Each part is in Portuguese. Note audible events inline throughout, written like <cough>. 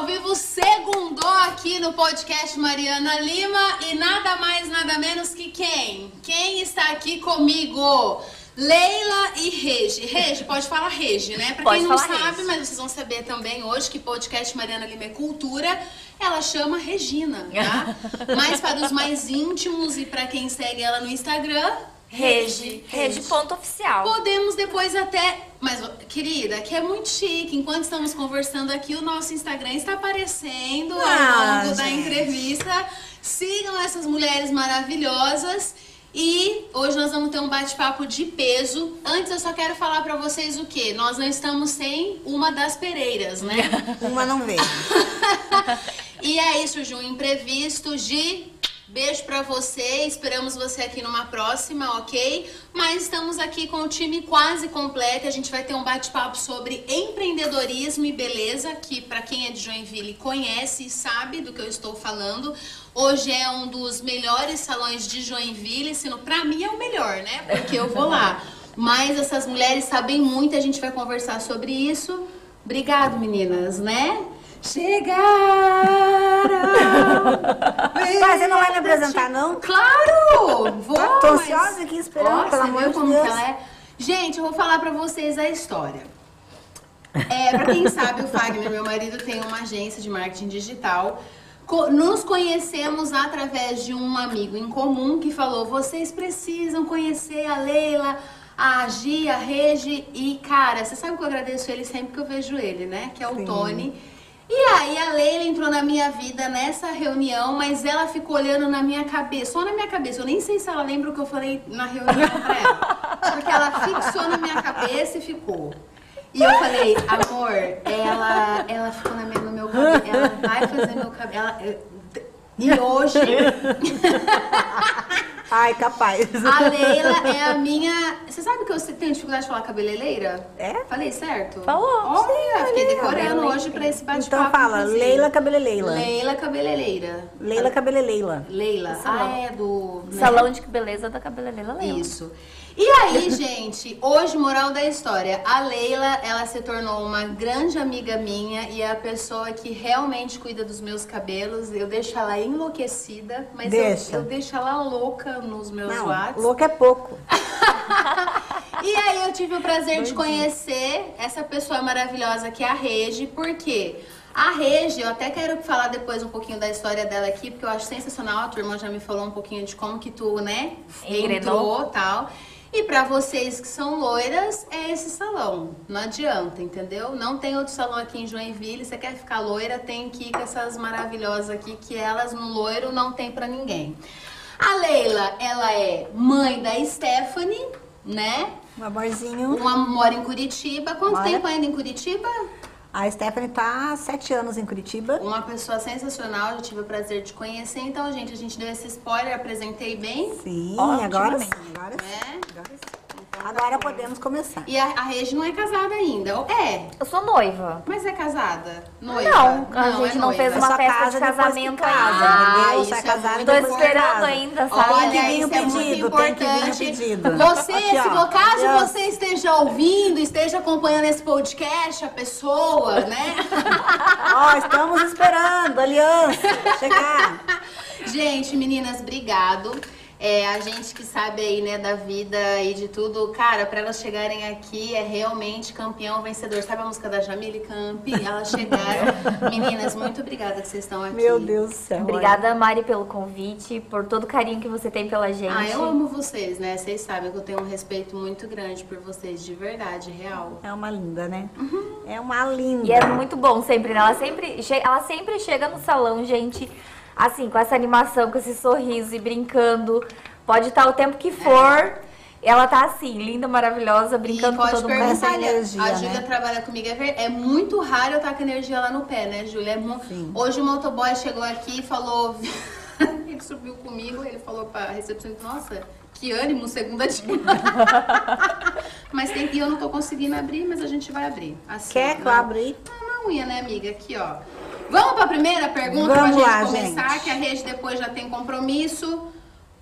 ao vivo, segundou aqui no podcast Mariana Lima e nada mais, nada menos que quem? Quem está aqui comigo? Leila e Regi. Regi, pode falar Regi, né? Pra Pode quem não sabe, Regi. mas vocês vão saber também hoje que podcast Mariana Lima é cultura. Ela chama Regina, tá? <laughs> mas para os mais íntimos e para quem segue ela no Instagram, Regi. Regi ponto oficial. Podemos depois até. Mas, querida, que é muito chique. Enquanto estamos conversando aqui, o nosso Instagram está aparecendo ao Ah, longo da gente. entrevista. Sigam essas mulheres maravilhosas. E hoje nós vamos ter um bate-papo de peso. Antes eu só quero falar pra vocês o quê? Nós não estamos sem uma das Pereiras, né? <laughs> Uma não veio. <laughs> E aí surgiu um imprevisto de beijo pra você, esperamos você aqui numa próxima, ok? Mas estamos aqui com o time quase completo, a gente vai ter um bate-papo sobre empreendedorismo e beleza, que pra quem é de Joinville conhece e sabe do que eu estou falando. Hoje é um dos melhores salões de Joinville, se não, pra mim é o melhor, né? Porque eu vou lá. Mas essas mulheres sabem muito, a gente vai conversar sobre isso. Obrigado, meninas, né? Chegaram! <laughs> Mas você não vai me apresentar, não? Claro! Vou! Tô mas- ansiosa aqui esperando, Ó, pelo amor de como Deus. que ela é? Gente, eu vou falar pra vocês a história. É, pra quem sabe, o Fagner, meu marido, tem uma agência de marketing digital. Nos conhecemos através de um amigo em comum que falou: vocês precisam conhecer a Leila, a Gi, a Regi. E, cara, você sabe que eu agradeço ele sempre que eu vejo ele, né? Que é o Sim. Tony. E aí a Leila entrou na minha vida nessa reunião, mas ela ficou olhando na minha cabeça, só na minha cabeça. Eu nem sei se ela lembra o que eu falei na reunião pra ela. Porque ela fixou na minha cabeça e ficou. E eu falei, amor, ela, ela ficou na minha, no meu cabelo, ela vai fazer meu cabelo. e hoje, <laughs> Ai, capaz. a Leila é a minha. Você sabe que eu tenho dificuldade de falar cabeleireira? É? Falei certo? Falou. Olha, fiquei decorando hoje pra esse bate-papo. Então fala, inclusive. Leila Cabeleleila. Leila cabeleireira. Leila Cabeleleila. Leila. Ah, é do. né? Salão de beleza da cabeleireira Leila. Isso. E aí, gente, hoje, moral da história, a Leila, ela se tornou uma grande amiga minha e é a pessoa que realmente cuida dos meus cabelos. Eu deixo ela enlouquecida, mas eu- Deixa. Eu, deixo ela louca nos meus Não, WhatsApp. louco é pouco. <laughs> E aí eu tive o prazer de conhecer essa pessoa maravilhosa que é a Regi, porque a Regi, eu até quero falar depois um pouquinho da história dela aqui, porque eu acho sensacional, a tua irmã já me falou um pouquinho de como que tu, né, entrou tal. E pra vocês que são loiras, é esse salão. Não adianta, entendeu? Não tem outro salão aqui em Joinville. Você quer ficar loira, tem que ir com essas maravilhosas aqui, que elas no loiro não tem pra ninguém. A Leila, ela é mãe da Stephanie, né? Um amorzinho. Uma mora em Curitiba. Quanto Mora. tempo ainda em Curitiba? A Stephanie tá há sete anos em Curitiba. Uma pessoa sensacional, eu tive o prazer de conhecer. Então, gente, a gente deu esse spoiler, apresentei bem. Sim, Ótimo, agora sim. Agora sim. É. Agora sim. Agora podemos começar. E a, a Regi não é casada ainda. É, Eu sou noiva. mas é casada? Noiva? Não, a é gente não noiva. fez É uma festa casa de casamento casa, Ah, entendeu? isso é é casada Tô esperando ainda, sabe? Olha, Tem que vir o é muito pedido, tem que vir o importante. pedido. Você, Aqui, se ó. for caso Deus. você esteja ouvindo, esteja acompanhando esse podcast, a pessoa, né? <laughs> Ó, estamos esperando, aliança, chegar. <laughs> Gente, meninas, obrigado. É, a gente que sabe aí, né, da vida e de tudo, cara, pra elas chegarem aqui é realmente campeão vencedor. Sabe a música da Jamile Campi? Elas chegaram. <laughs> Meninas, muito obrigada que vocês estão aqui. Meu Deus do céu. Obrigada, Mari, pelo convite, por todo o carinho que você tem pela gente. Ah, eu amo vocês, né? Vocês sabem que eu tenho um respeito muito grande por vocês, de verdade, real. É uma linda, né? É uma linda. E é muito bom sempre, né? Ela sempre, ela sempre chega no salão, gente, assim, com essa animação, com esse sorriso e brincando. Pode estar o tempo que for. Ela tá assim, linda, maravilhosa, brincando e com pode todo mundo. perguntar, Essa ali, energia, a Júlia né? trabalha comigo, é, ver- é muito raro eu estar com energia lá no pé, né, Júlia? É mu- Sim. Hoje o motoboy chegou aqui e falou, <laughs> ele subiu comigo, ele falou pra recepcionista, nossa, que ânimo, segunda dia. <laughs> mas tem, e eu não tô conseguindo abrir, mas a gente vai abrir. Assim, Quer que eu abra aí? na unha, né, amiga? Aqui, ó. Vamos pra primeira pergunta Vamos pra lá, gente começar, gente. que a rede depois já tem compromisso.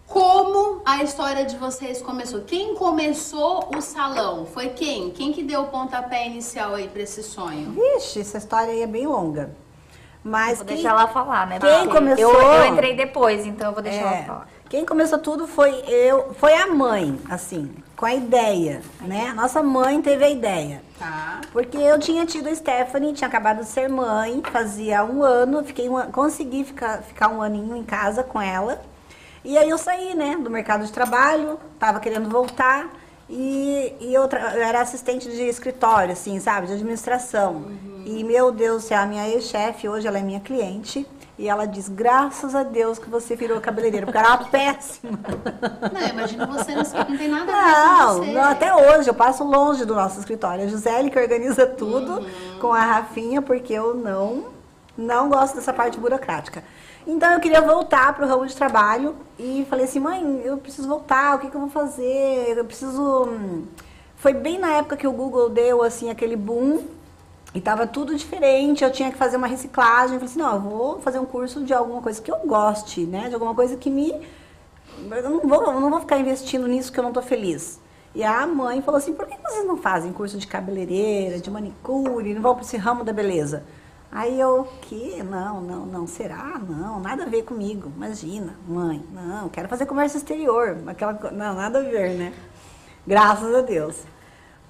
Como a história de vocês começou? Quem começou o salão? Foi quem? Quem que deu o pontapé inicial aí pra esse sonho? Vixe, essa história aí é bem longa. Mas Vou quem, deixar ela falar, né? quem Porque começou- Eu, eu entrei depois, então eu vou deixar É, ela falar. Quem começou tudo foi eu, foi a mãe, assim, com a ideia, né? Nossa mãe teve a ideia. Tá. Porque eu tinha tido a Stephanie, tinha acabado de ser mãe, fazia um ano, fiquei um an- consegui ficar, ficar um aninho em casa com ela. E aí eu saí, né, do mercado de trabalho, tava querendo voltar. E, e eu, eu era assistente de escritório, assim, sabe, de administração. E, meu Deus céu, a minha ex-chefe, hoje ela é minha cliente. E ela diz, graças a Deus que você virou cabeleireira, porque era uma <laughs> péssima. Não, imagino você, não, não tem nada a ver Não, com você. não, até hoje eu passo longe do nosso escritório. A Gisele que organiza tudo com a Rafinha, porque eu não, não gosto dessa parte burocrática. Então eu queria voltar para o ramo de trabalho e falei assim, mãe, eu preciso voltar, o que, que eu vou fazer? Eu preciso. hum, Foi bem na época que o Google deu assim aquele boom e tava tudo diferente, eu tinha que fazer uma reciclagem. Eu falei assim, não, eu vou fazer um curso de alguma coisa que eu goste, né? De alguma coisa que me eu não vou, eu não vou ficar investindo nisso que eu não tô feliz. E a mãe falou assim, por que vocês não fazem curso de cabeleireira, de manicure, não vão para esse ramo da beleza? Aí eu, que? Não, não, não, será? Não, nada a ver comigo. Imagina, mãe, não, quero fazer comércio exterior. Aquela, não, nada a ver, né? Graças a Deus.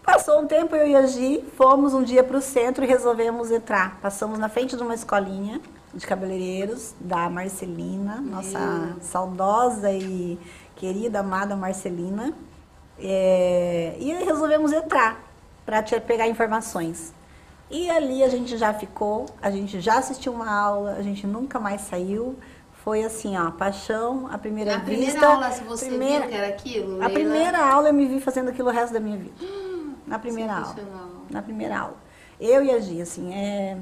Passou um tempo, eu e a Gi fomos um dia para o centro e resolvemos entrar. Passamos na frente de uma escolinha de cabeleireiros da Marcelina, nossa saudosa e querida, amada Marcelina. É, e resolvemos entrar para pegar informações. E ali a gente já ficou, a gente já assistiu uma aula, a gente nunca mais saiu. Foi assim, ó, paixão, a primeira A primeira vista. aula, se você primeira- viu que era aquilo, a primeira aula eu me vi fazendo aquilo o resto da minha vida. <gasps> Na primeira aula. Na primeira aula. Eu e a Gi, assim, é...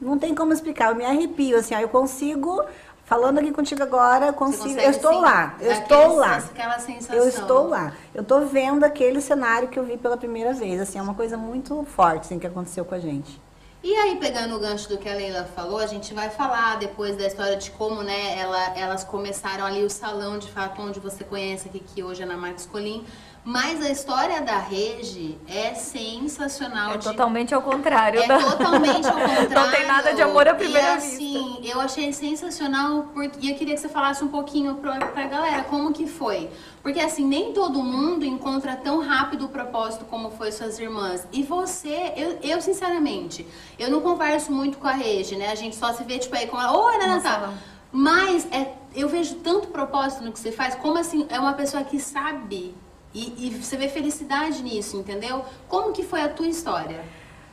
não tem como explicar, eu me arrepio, assim, ó, eu consigo, falando aqui contigo agora, eu consigo, eu estou sen- lá, eu estou lá. Aquela sensação. Eu estou lá. Eu estou vendo aquele cenário que eu vi pela primeira vez, assim, é uma coisa muito forte, assim, que aconteceu com a gente. E aí, pegando o gancho do que a Leila falou, a gente vai falar depois da história de como, né, ela- elas começaram ali o salão, de fato, onde você conhece aqui, que hoje é na Marcos Colim. Mas a história da Regi é sensacional. É de- totalmente ao contrário. É da- totalmente ao contrário. <laughs> Não tem nada de amor à primeira e, assim, eu achei sensacional porque e eu queria que você falasse um pouquinho pra, pra galera como que foi. Porque assim, nem todo mundo encontra tão rápido o propósito como foi suas irmãs. E você, eu, eu sinceramente, eu não converso muito com a Regi, né? A gente só se vê tipo aí com ela, oi, salão. Mas é, eu vejo tanto propósito no que você faz, como assim, é uma pessoa que sabe e, e você vê felicidade nisso, entendeu? Como que foi a tua história?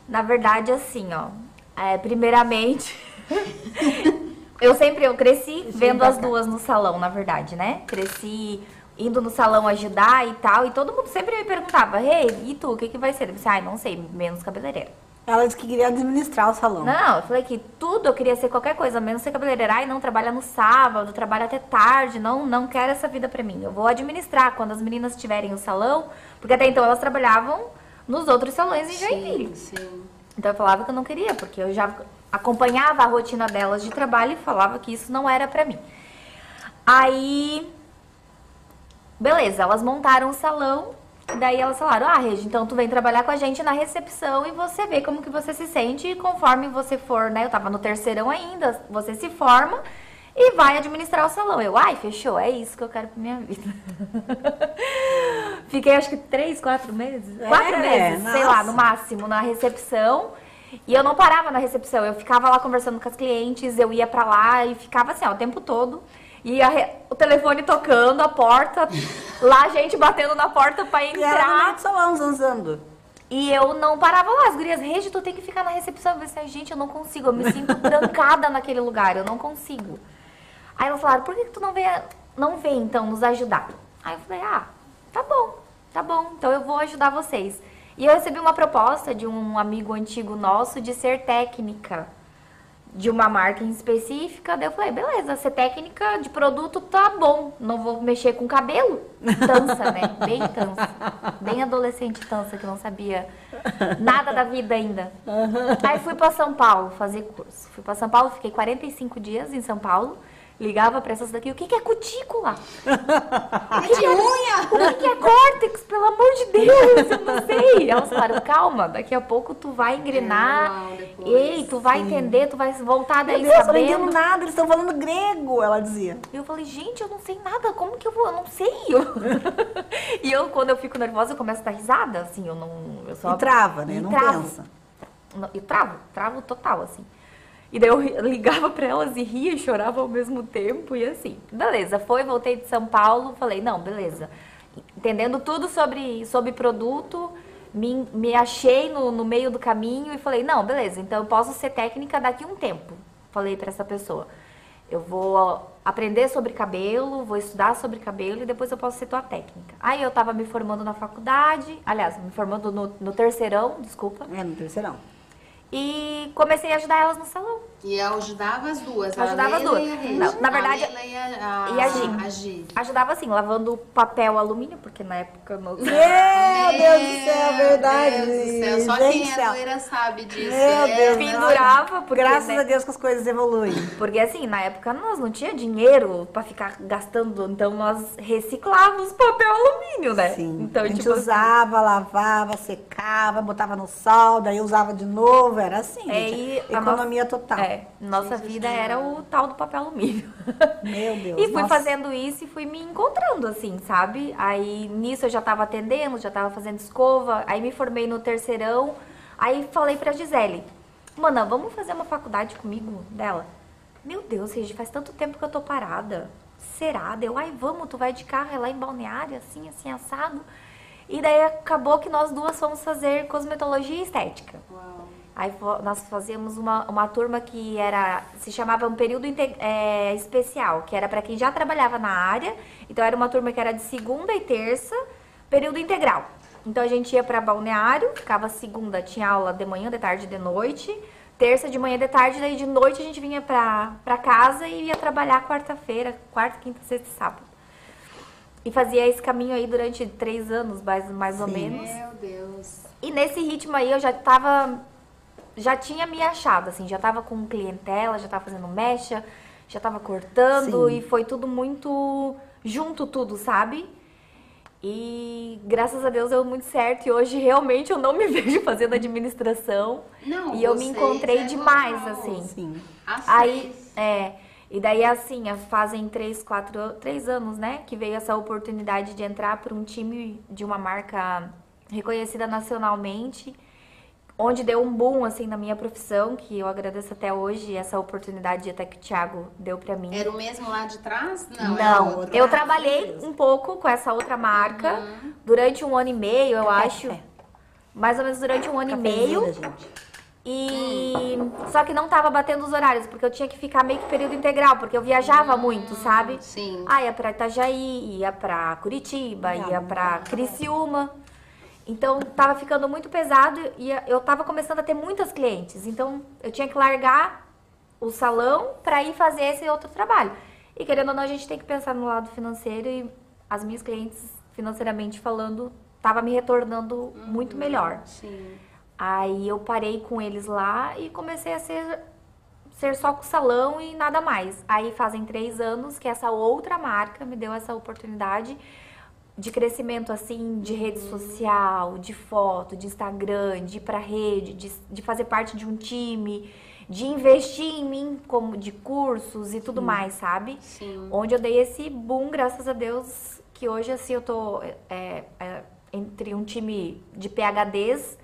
Na verdade, assim, ó. é, primeiramente, <laughs> eu sempre eu cresci vendo as duas no salão, na verdade, né? Cresci indo no salão ajudar e tal, e todo mundo sempre me perguntava, hey, e tu, o que, que vai ser? Eu disse, ai, não sei, menos cabeleireira. Ela disse que queria administrar o salão. Não, eu falei que tudo eu queria ser qualquer coisa, menos ser cabeleireira. Ai, não, trabalha no sábado, trabalha até tarde, não, não quero essa vida pra mim. Eu vou administrar quando as meninas tiverem o salão, porque até então elas trabalhavam nos outros salões em Joinville. Sim, sim. Então eu falava que eu não queria, porque eu já acompanhava a rotina delas de trabalho e falava que isso não era pra mim. Aí, beleza, elas montaram o salão, e daí elas falaram: "Ah, Regi, então tu vem trabalhar com a gente na recepção e você vê como que você se sente e conforme você for, né, eu tava no terceirão ainda, você se forma e vai administrar o salão". Eu: "Ai, fechou, é isso que eu quero pra minha vida". <laughs> Fiquei acho que três, quatro meses, É, quatro meses, sei lá, nossa. no máximo na recepção. E eu não parava na recepção, eu ficava lá conversando com as clientes, eu ia pra lá e ficava assim, ó, o tempo todo. E a re- o telefone tocando, a porta, lá a gente batendo na porta pra E ela no entrar. zanzando. E eu não parava lá, as gurias, Regi, tu tem que ficar na recepção. Eu pensei, gente, eu não consigo, eu me sinto <laughs> trancada naquele lugar, eu não consigo. Aí elas falaram, por que, que tu não vem, não vem então nos ajudar? Aí eu falei, ah, tá bom, tá bom, então eu vou ajudar vocês. E eu recebi uma proposta de um amigo antigo nosso de ser técnica de uma marca em específica. Daí eu falei, beleza, ser técnica de produto tá bom. Não vou mexer com cabelo. Tansa, né? Bem tansa. Bem adolescente tansa, que não sabia nada da vida ainda. Aí fui pra São Paulo fazer curso. Fui pra São Paulo, fiquei 45 dias em São Paulo. Ligava pra essas daqui, o que, que é cutícula? <laughs> É de unha! O que, que é córtex? Pelo amor de Deus, eu não sei. Elas falaram, calma, daqui a pouco tu vai engrenar. Ei, tu vai entender, tu vai voltar Meu daí Deus, eu não entendo sabendo. nada, eles estão falando grego, ela dizia. E eu falei, gente, eu não sei nada, como que eu vou? Eu não sei. <laughs> e eu, quando eu fico nervosa, eu começo a dar risada, assim, eu não... Eu só... E trava, né? E Não travo. pensa. Não, Eu travo, travo total, assim. E daí eu ligava pra elas e ria e chorava ao mesmo tempo e assim. Beleza, foi, voltei de São Paulo, falei, não, beleza. Entendendo tudo sobre, sobre produto, me, me achei no, no meio do caminho e falei, não, beleza, então eu posso ser técnica daqui um tempo. Falei pra essa pessoa. Eu vou aprender sobre cabelo, vou estudar sobre cabelo e depois eu posso ser tua técnica. Aí eu tava me formando na faculdade, aliás, me formando no, no terceirão, desculpa. É, no terceirão. E comecei a ajudar elas no salão. E eu ajudava as duas. Ajudava as duas. E. Na- na verdade, a e a, a, e a Gi. a Gi. Ajudava assim, lavando papel alumínio, porque na época não. Meu Deus do céu, verdade. Meu Deus do céu. Só Gente quem é loira sabe disso. Meu É, Deus, né? Pendurava, porque, Graças né, a Deus que as coisas evoluem. porque assim, na época nós não tinha dinheiro pra ficar gastando, então nós reciclávamos papel alumínio, né? Sim. Então, a gente tipo, usava, lavava, secava, botava no sol, daí usava de novo. Era assim, É, gente. a Economia total. É, nossa vida era o tal do papel alumínio. Meu <laughs> Deus. E fui nossa. fazendo isso e fui me encontrando, assim, sabe? Aí nisso eu já tava atendendo, já tava fazendo escova, aí me formei no terceirão. Aí falei pra Gisele, Mana, vamos fazer uma faculdade comigo dela? Meu Deus, Regi, faz tanto tempo que eu tô parada. Será? Deu, ai, vamos, tu vai de carro, é lá em Balneário, assim, assim, assado. E daí acabou que nós duas fomos fazer cosmetologia e estética. Uau. Aí nós fazíamos uma, uma turma que era se chamava um período é, especial, que era para quem já trabalhava na área. Então era uma turma que era de segunda e terça, período integral. Então a gente ia para balneário, ficava segunda, tinha aula de manhã, de tarde, e de noite. Terça de manhã, de tarde, daí de noite a gente vinha pra, pra casa e ia trabalhar quarta-feira, quarta, quinta, sexta e sábado. E fazia esse caminho aí durante três anos, mais, mais ou menos. Meu Deus. E nesse ritmo aí eu já tava. Já tinha me achado, assim, já tava com clientela, já tava fazendo mecha, já tava cortando Sim. e foi tudo muito junto, tudo, sabe? E graças a Deus deu muito certo e hoje realmente eu não me <laughs> vejo fazendo administração. Não, e eu me encontrei é demais, total. assim. Sim. As Aí, é. E daí, assim, fazem três, quatro, três anos, né? Que veio essa oportunidade de entrar para um time de uma marca reconhecida nacionalmente, onde deu um boom, assim, na minha profissão, que eu agradeço até hoje, essa oportunidade até que o Thiago deu para mim. Era o mesmo lá de trás? Não, era Não, outro. eu trabalhei um pouco com essa outra marca durante um ano e meio, eu Café, acho. café. Mais ou menos durante um ano e meio. Cafezinho, gente. E só que não tava batendo os horários, porque eu tinha que ficar meio que período integral, porque eu viajava muito, sabe? Sim. Ah, ia pra Itajaí, ia pra Curitiba, ia pra Criciúma. Então tava ficando muito pesado e eu tava começando a ter muitas clientes. Então eu tinha que largar o salão pra ir fazer esse outro trabalho. E querendo ou não, a gente tem que pensar no lado financeiro e as minhas clientes, financeiramente falando, tava me retornando muito melhor. Sim. Aí eu parei com eles lá e comecei a ser, ser só com o salão e nada mais. Aí fazem três anos que essa outra marca me deu essa oportunidade de crescimento assim, de rede social, de foto, de Instagram, de ir pra rede, de, de fazer parte de um time, de investir em mim como de cursos e tudo mais, sabe? Sim. Onde eu dei esse boom, graças a Deus, que hoje assim eu tô é, é, entre um time de PHDs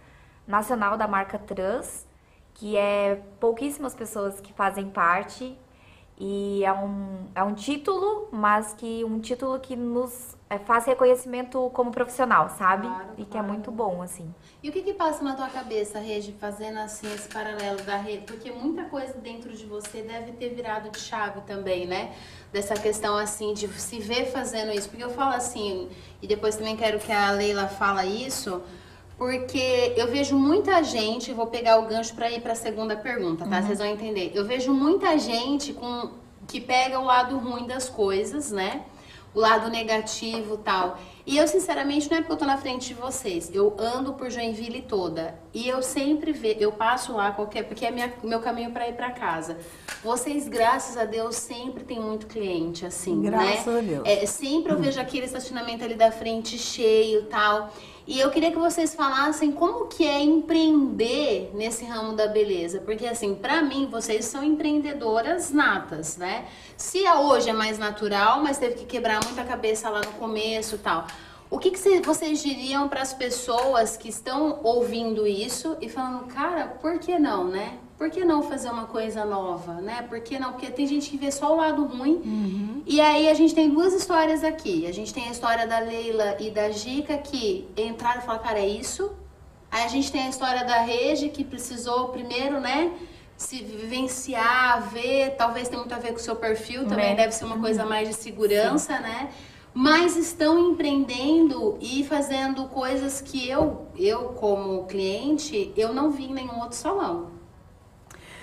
nacional da marca Trans, que é pouquíssimas pessoas que fazem parte. E é um, é um título, mas que um título que nos faz reconhecimento como profissional, sabe? Claro, e que é muito bom, assim. E o que que passa na tua cabeça, Regi, fazendo assim esse paralelo da rede? Porque muita coisa dentro de você deve ter virado de chave também, né? Dessa questão assim de se ver fazendo isso. Porque eu falo assim, e depois também quero que a Leila fala isso, porque eu vejo muita gente, vou pegar o gancho para ir para a segunda pergunta, tá? Vocês vão entender. Eu vejo muita gente com que pega o lado ruim das coisas, né? O lado negativo, tal. E eu, sinceramente, não é porque eu tô na frente de vocês. Eu ando por Joinville toda. E eu sempre vejo, eu passo lá qualquer, porque é minha, meu caminho para ir para casa. Vocês, graças a Deus, sempre tem muito cliente, assim, Graças né? a Deus. É, sempre eu vejo aquele estacionamento ali da frente cheio tal. E eu queria que vocês falassem como que é empreender nesse ramo da beleza. Porque, assim, pra mim, vocês são empreendedoras natas, né? Se a hoje é mais natural, mas teve que quebrar muita cabeça lá no começo e tal. O que, que cê- vocês diriam para as pessoas que estão ouvindo isso e falando, cara, por que não, né? Por que não fazer uma coisa nova, né? Por que não? Porque tem gente que vê só o lado ruim. E aí a gente tem duas histórias aqui. A gente tem a história da Leila e da Gica que entraram e falaram, cara, é isso. Aí a gente tem a história da Regi que precisou primeiro, né? Se vivenciar, ver, talvez tenha muito a ver com o seu perfil também, Né? deve ser uma coisa mais de segurança, né? Mas estão empreendendo e fazendo coisas que eu, eu como cliente, eu não vi em nenhum outro salão.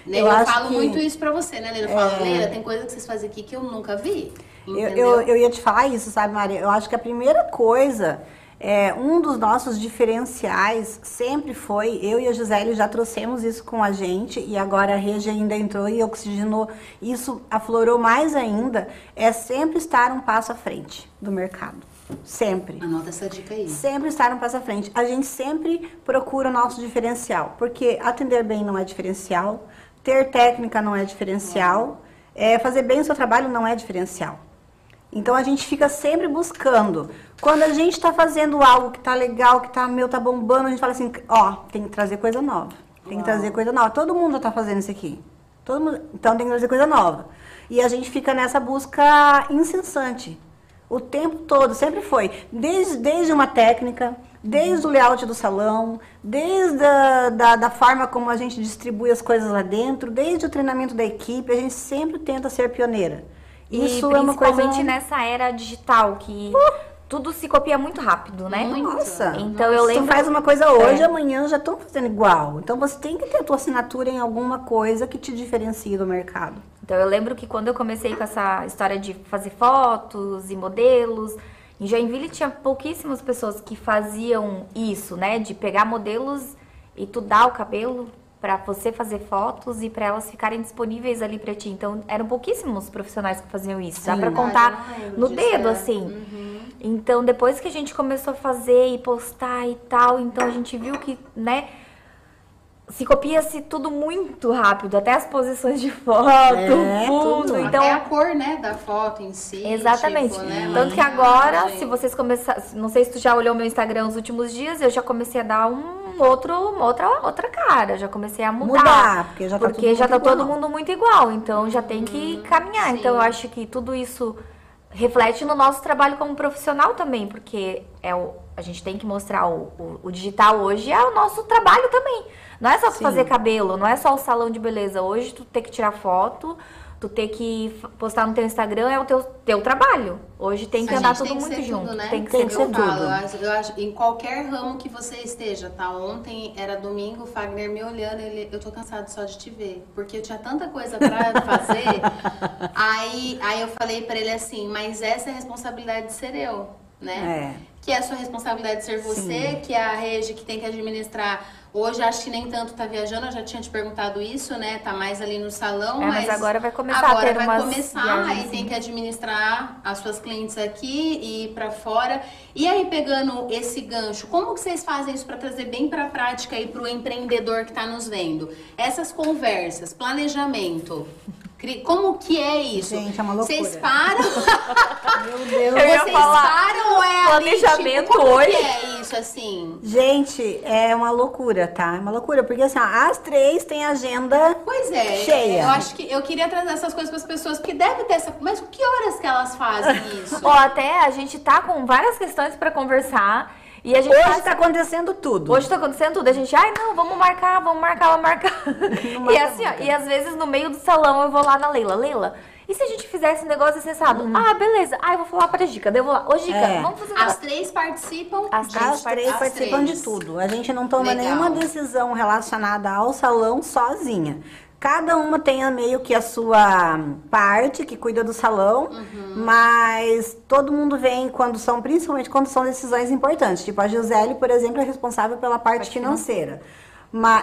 Né? Eu Eu, falo que- muito isso pra você, né, Leila? Eu falo, É. Leila, tem coisa que vocês fazem aqui que eu nunca vi. Eu, eu, eu ia te falar isso, sabe, Maria? Eu acho que a primeira coisa, é, um dos nossos diferenciais sempre foi, eu e a Gisele já trouxemos isso com a gente, e agora a Regi ainda entrou e oxigenou, isso aflorou mais ainda, é sempre estar um passo à frente do mercado. Sempre. Anota essa dica aí. Sempre estar um passo à frente. A gente sempre procura o nosso diferencial, porque atender bem não é diferencial, ter técnica não é diferencial, é, fazer bem o seu trabalho não é diferencial. Então a gente fica sempre buscando. Quando a gente está fazendo algo que tá legal, que tá meu tá bombando, a gente fala assim, ó, tem que trazer coisa nova. Tem que trazer coisa nova. Todo mundo tá fazendo isso aqui. Todo mundo, então tem que trazer coisa nova. E a gente fica nessa busca incessante. O tempo todo, sempre foi. Desde, desde uma técnica, desde o layout do salão, desde a da, da forma como a gente distribui as coisas lá dentro, desde o treinamento da equipe, a gente sempre tenta ser pioneira. E Isso é uma coisa... principalmente nessa era digital, que tudo se copia muito rápido, né? Muito. Nossa, Então eu Se tu lembro. faz uma coisa hoje, É. amanhã já estão fazendo igual. Então você tem que ter a tua assinatura em alguma coisa que te diferencie do mercado. Então eu lembro que quando eu comecei com essa história de fazer fotos e modelos, em Joinville tinha pouquíssimas pessoas que faziam isso, né? De pegar modelos e tu dar o cabelo pra você fazer fotos e pra elas ficarem disponíveis ali pra ti. Então eram pouquíssimos profissionais que faziam isso. Dá Sim. pra Ah, contar no dedo, é. assim. Então, depois que a gente começou a fazer e postar e tal, então a gente viu que, né, se copia-se tudo muito rápido, até as posições de foto, É, tudo. tudo. Então, Até a cor, né, da foto em si. Exatamente. tipo, né, Tanto que agora, se vocês começarem. Não sei se tu já olhou meu Instagram nos últimos dias, eu já comecei a dar um outro, uma outra, outra cara. Já comecei a mudar. Mudar, porque já tá porque tudo já tá todo mundo muito igual. Então já tem que caminhar. sim. Então eu acho que tudo isso reflete no nosso trabalho como profissional também, porque é o, a gente tem que mostrar o, o, o digital hoje é o nosso trabalho também. Não é só tu Sim. fazer cabelo, não é só o salão de beleza. Hoje tu tem que tirar foto, tu tem que postar no teu Instagram, é o teu, teu trabalho. Hoje tem que A andar tudo tem que muito ser junto. tudo, né? Tem que Tem ser que eu ser tudo. falo, tudo. eu acho, eu acho- em qualquer ramo que você esteja, tá? Ontem era domingo, o Fagner me olhando, ele, eu tô cansado só de te ver, porque eu tinha tanta coisa pra <laughs> fazer. aí, aí eu falei pra ele assim, mas essa é a responsabilidade de ser eu, né? É. Que é a sua responsabilidade de ser você, que é a Regi que tem que administrar. Hoje acho que nem tanto tá viajando, eu já tinha te perguntado isso, né? Tá mais ali no salão, É, mas agora vai começar a agora ter vai começar, viagens, aí tem sim. que administrar as suas clientes aqui e ir pra fora. E aí pegando esse gancho, como que vocês fazem isso para trazer bem pra prática aí pro empreendedor que tá nos vendo? Essas conversas, planejamento, como que é isso? Gente, é uma loucura. Vocês param? <laughs> Meu <laughs> Deus. Eu ia Vocês falar, param ou é planejamento tipo, como hoje. que é isso assim? Gente, é uma loucura, tá? É uma loucura, porque assim, ó, as três têm agenda Pois é, Cheia. eu acho que eu queria trazer essas coisas para as pessoas, porque deve ter essa. Mas que horas que elas fazem <laughs> isso? Ó, até a gente tá com várias questões pra conversar. E a gente Hoje tá- tá acontecendo tudo. Hoje tá acontecendo tudo. A gente, ai, não, vamos marcar, vamos marcar, vamos marcar. <laughs> e assim, ó, e às vezes no meio do salão eu vou lá na Leila. Leila, e se a gente fizesse um negócio acessado? Ah, beleza. Ah, eu vou falar pra Dica. Daí eu vou lá. Ô, Dica, É. vamos fazer As três participam. As três As três As participam três. de tudo. A gente não toma Legal. nenhuma decisão relacionada ao salão sozinha. Cada uma tem meio que a sua parte que cuida do salão, mas todo mundo vem quando são, principalmente quando são decisões importantes. Tipo, a Gisele, por exemplo, é responsável pela parte financeira.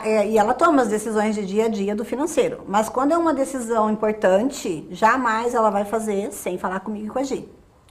É, e ela toma as decisões de dia a dia do financeiro. Mas quando é uma decisão importante, jamais ela vai fazer sem falar comigo e com a Gi.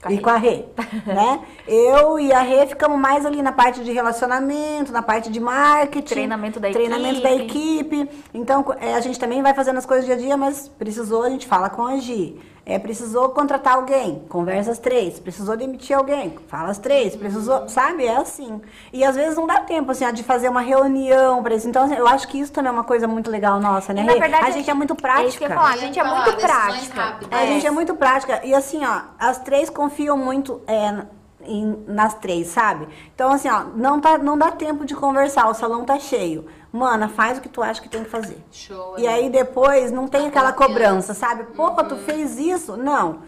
E com a Rê, né? Eu e a Rê ficamos mais ali na parte de relacionamento, na parte de marketing. Treinamento da treinamento da equipe. equipe. Então, é, a gente também vai fazendo as coisas dia a dia, mas precisou, a gente fala com a Gi. É, precisou contratar alguém, conversa as três. Precisou demitir alguém, fala as três. Precisou, sabe? É assim. E às vezes não dá tempo, assim, de fazer uma reunião para isso. Então, assim, eu acho que isso também é uma coisa muito legal nossa, né? Na Rê? verdade, a gente é muito prática. É isso que eu ia falar, a gente é muito prática. A gente é muito prática. E assim, ó, as três confiam muito é, em- nas três, sabe? Então, assim, ó, não, tá, não dá tempo de conversar, o salão tá cheio. Mana, faz o que tu acha que tem que fazer. Show. E aí depois não tem aquela cobrança, sabe? Pô, tu fez isso? Não.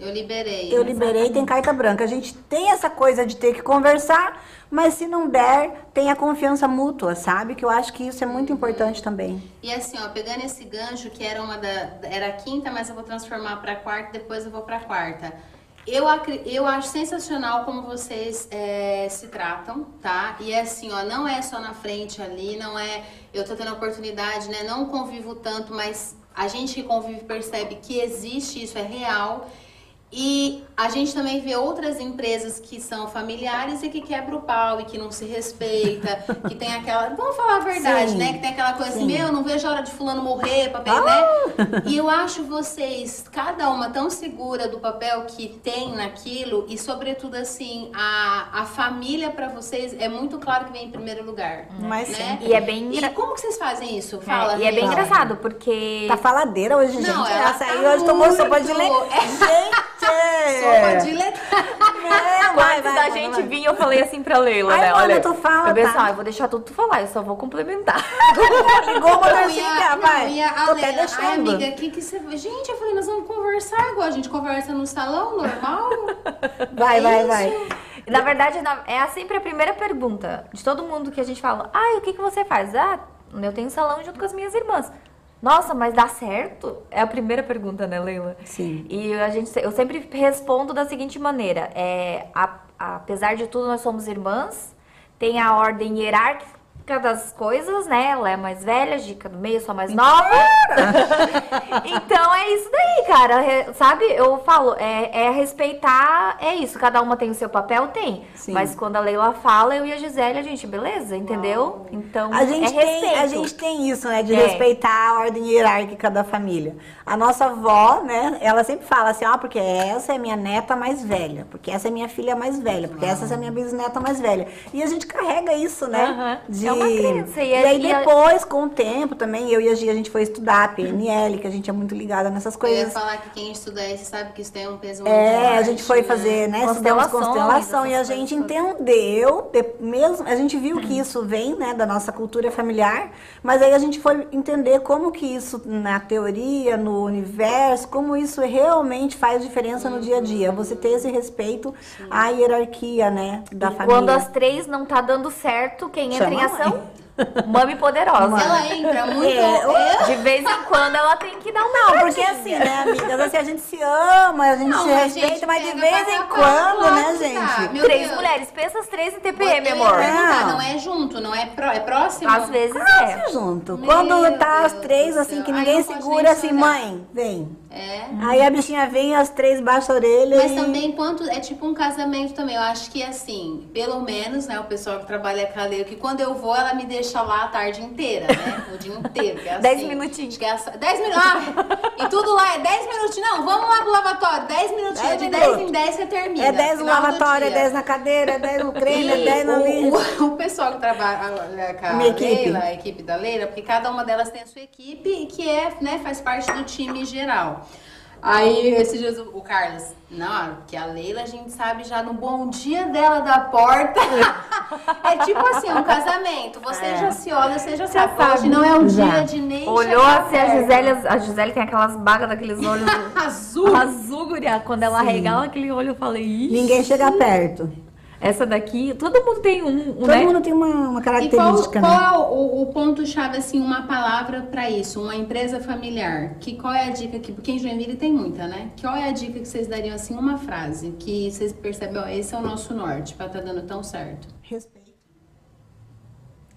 Eu liberei. Eu liberei, tem carta branca. A gente tem essa coisa de ter que conversar, mas se não der, tem a confiança mútua, sabe? Que eu acho que isso é muito importante também. E assim, ó, pegando esse gancho, que era uma da. Era a quinta, mas eu vou transformar pra quarta, depois eu vou pra quarta. Eu, eu acho sensacional como vocês é, se tratam, tá? E é assim, ó, não é só na frente ali, não é. Eu tô tendo a oportunidade, né? Não convivo tanto, mas a gente que convive percebe que existe, isso é real. E a gente também vê outras empresas que são familiares e que quebra o pau e que não se respeita, <laughs> que tem aquela. Vamos falar a verdade, Sim. né? Que tem aquela coisa assim, Sim. meu, não vejo a hora de fulano morrer, papel, Ah! né? E eu acho vocês, cada uma tão segura do papel que tem naquilo, e sobretudo assim, a, a família pra vocês é muito claro que vem em primeiro lugar. Mas né? E é bem E como que vocês fazem isso? É, Fala, e é bem engraçado, porque. Tá faladeira hoje, gente. Não, ela ela tá saiu hoje, tomou sopa de muito- leite. <laughs> É. Gente! Sopa de Antes vai, da gente vai. vir, eu falei assim pra Leila, Ai, né? mano, Olha, tu fala, eu pensei, tá? ah, eu vou deixar tudo tu falar, eu só vou complementar. <laughs> Ligou o <laughs> Não, e motorzinho, a, vai. não, e a até Leila, ai amiga, que que você... Gente, eu falei, nós vamos conversar igual a gente conversa no salão, normal? <laughs> Vai, É vai, vai. Na verdade, é sempre a primeira pergunta de todo mundo que a gente fala. Ah, o que, que você faz? Ah, eu tenho salão junto com as minhas irmãs. Nossa, mas dá certo? É a primeira pergunta, né, Leila? Sim. E a gente, eu sempre respondo da seguinte maneira: é, a- apesar de tudo, nós somos irmãs, tem a ordem hierárquica das coisas, né? Ela é mais velha, Dica do meio, eu sou mais nova. <laughs> então é isso daí, cara. Sabe? Eu falo, é, é respeitar, é isso. Cada uma tem o seu papel, tem. Sim. Mas quando a Leila fala, eu e a Gisele, a gente, beleza? Entendeu? Então, A gente, é tem, respeito. a gente tem isso, né? De É. respeitar a ordem hierárquica da família. A nossa avó, né? Ela sempre fala assim, ó, porque essa é minha neta mais velha, porque essa é minha filha mais velha, porque essa é minha bisneta mais velha. E a gente carrega isso, né? De... É uma e E, é- aí e a- depois, com o tempo também, eu e a Gia, a gente foi estudar a PNL, que a gente é muito ligada nessas Eu ia coisas. falar que quem estuda isso sabe que isso tem um peso muito É, a gente foi né? fazer, né? Estudamos Constelações, constelação e a gente coisas entendeu, de- mesmo, a gente viu que isso vem, né, da nossa cultura familiar, mas aí a gente foi entender como que isso na teoria, no universo, como isso realmente faz diferença no dia a dia. Você ter esse respeito à hierarquia, né, da E família. quando as três não tá dando certo, quem entra Chama em a mãe. ação? Mami poderosa. Ela entra muito. É, De vez em quando ela tem que dar um Não, porque assim, né, amigas, assim, a gente se ama, a gente Não, se respeita, gente, mas de vez em quando, né, gente? Meu Três Deus. mulheres, pensa as três em TPM, amor. Não. não é junto, não é, pró, é próximo? Às vezes é. junto. Meu Quando tá as Deus três, do assim, que ninguém segura, assim, mãe, vem. É. Aí a bichinha vem, as três baixam a orelha Mas e... também, quanto é tipo um casamento também. Eu acho que assim, pelo menos, né, o pessoal que trabalha com a Leila, que quando eu vou, ela me deixa lá a tarde inteira, né? O dia inteiro. é <laughs> assim. Dez minutinhos. É dez minutos. Ah, e tudo lá é dez minutinhos. Não, vamos lá pro lavatório. Dez minutinhos. Dez de dez em dez você termina. É 10 no lavatório, é. 10 na cadeira, é 10 no creme, é 10 no ali. o, <laughs> o pessoal que trabalha com a Minha equipe. Leila, a equipe da Leila, porque cada uma delas tem a sua equipe que é, né, faz parte do time geral. Aí, esses dias, o Carlos, não, porque a Leila a gente sabe já no bom dia dela da porta. <laughs> é tipo assim, um casamento. Você É. já se olha, você já Já sabe. sabe. Hoje não é um Já. dia de nem Olhou assim, a. Gisele, a Gisele tem aquelas bagas daqueles olhos <laughs> Azul. azul, guria. Quando ela regala aquele olho, eu falei, ih. Ninguém chega perto. Essa daqui, todo mundo tem um, Todo né? mundo tem uma, uma E qual, característica, qual né? é o, o ponto-chave, assim, uma palavra pra isso? Uma empresa familiar. Que, qual é a dica que. Porque em Joinville tem muita, né? Qual é a dica que vocês dariam, assim, uma frase que vocês percebem, ó, esse é o nosso norte pra tá dando tão certo? Respeito.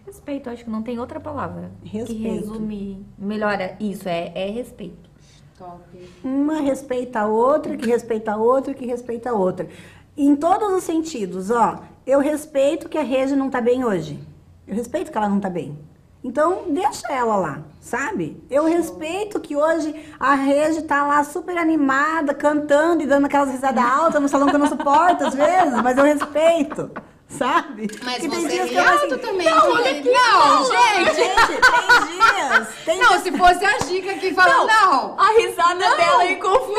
Respeito, acho que não tem outra palavra que Respeito. resume, melhora isso, é, é respeito. Top. Uma respeita a outra, que respeita a outra, que respeita a outra. Em todos os sentidos, ó. Eu respeito que a Rede não tá bem hoje. Eu respeito que ela não tá bem. Então, deixa ela lá, sabe? Eu respeito que hoje a Rede tá lá super animada, cantando e dando aquelas risadas <laughs> altas no salão que eu não suporto às vezes, mas eu respeito, sabe? Mas Que tem você dias ri que eu assim, também. Não, olha aqui, não, gente. Gente, tem dias, tem Não, se fosse a Gica que fala, não. A risada dela aí confundiu!